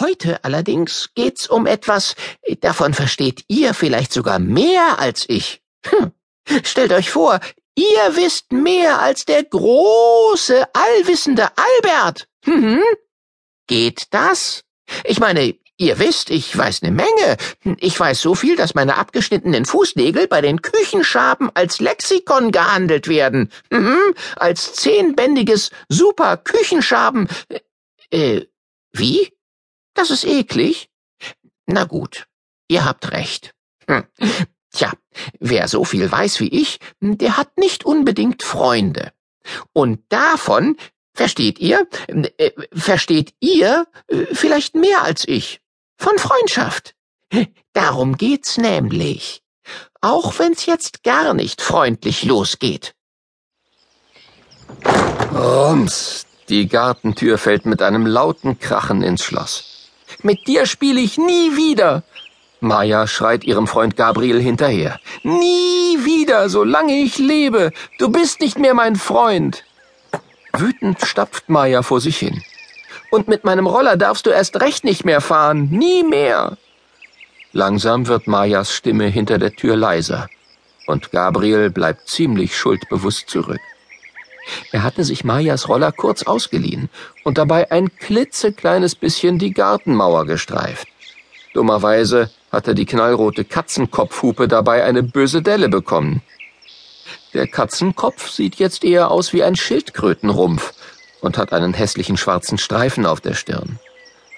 Heute allerdings geht's um etwas, davon versteht ihr vielleicht sogar mehr als ich. Hm. Stellt euch vor, ihr wisst mehr als der große, allwissende Albert. Hm? Geht das? Ich meine, Ihr wisst, ich weiß ne Menge. Ich weiß so viel, dass meine abgeschnittenen Fußnägel bei den Küchenschaben als Lexikon gehandelt werden. Mhm, als zehnbändiges Super-Küchenschaben. Äh, wie? Das ist eklig? Na gut, ihr habt recht. Hm. Tja, wer so viel weiß wie ich, der hat nicht unbedingt Freunde. Und davon Versteht ihr? Äh, versteht ihr äh, vielleicht mehr als ich? Von Freundschaft. Darum geht's nämlich. Auch wenn's jetzt gar nicht freundlich losgeht. Rums. Die Gartentür fällt mit einem lauten Krachen ins Schloss. Mit dir spiele ich nie wieder. Maya schreit ihrem Freund Gabriel hinterher. Nie wieder, solange ich lebe. Du bist nicht mehr mein Freund. Wütend stapft Maya vor sich hin. Und mit meinem Roller darfst du erst recht nicht mehr fahren. Nie mehr. Langsam wird Mayas Stimme hinter der Tür leiser. Und Gabriel bleibt ziemlich schuldbewusst zurück. Er hatte sich Mayas Roller kurz ausgeliehen und dabei ein klitzekleines bisschen die Gartenmauer gestreift. Dummerweise hatte die knallrote Katzenkopfhupe dabei eine böse Delle bekommen. Der Katzenkopf sieht jetzt eher aus wie ein Schildkrötenrumpf und hat einen hässlichen schwarzen Streifen auf der Stirn.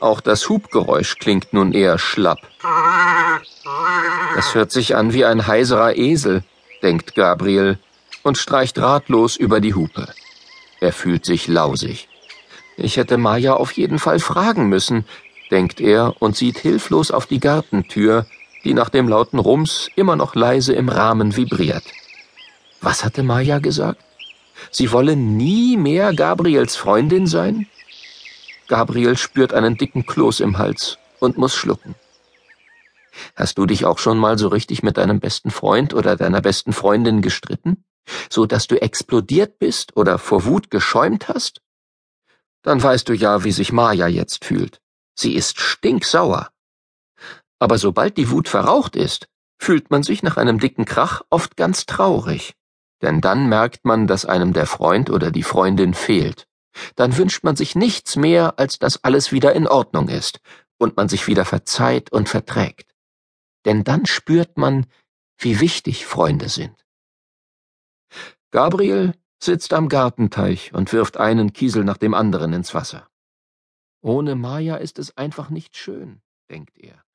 Auch das Hubgeräusch klingt nun eher schlapp. Das hört sich an wie ein heiserer Esel, denkt Gabriel und streicht ratlos über die Hupe. Er fühlt sich lausig. Ich hätte Maya auf jeden Fall fragen müssen, denkt er und sieht hilflos auf die Gartentür, die nach dem lauten Rums immer noch leise im Rahmen vibriert. Was hatte Maya gesagt? Sie wolle nie mehr Gabriels Freundin sein? Gabriel spürt einen dicken Kloß im Hals und muss schlucken. Hast du dich auch schon mal so richtig mit deinem besten Freund oder deiner besten Freundin gestritten? So dass du explodiert bist oder vor Wut geschäumt hast? Dann weißt du ja, wie sich Maya jetzt fühlt. Sie ist stinksauer. Aber sobald die Wut verraucht ist, fühlt man sich nach einem dicken Krach oft ganz traurig. Denn dann merkt man, dass einem der Freund oder die Freundin fehlt. Dann wünscht man sich nichts mehr, als dass alles wieder in Ordnung ist und man sich wieder verzeiht und verträgt. Denn dann spürt man, wie wichtig Freunde sind. Gabriel sitzt am Gartenteich und wirft einen Kiesel nach dem anderen ins Wasser. Ohne Maya ist es einfach nicht schön, denkt er.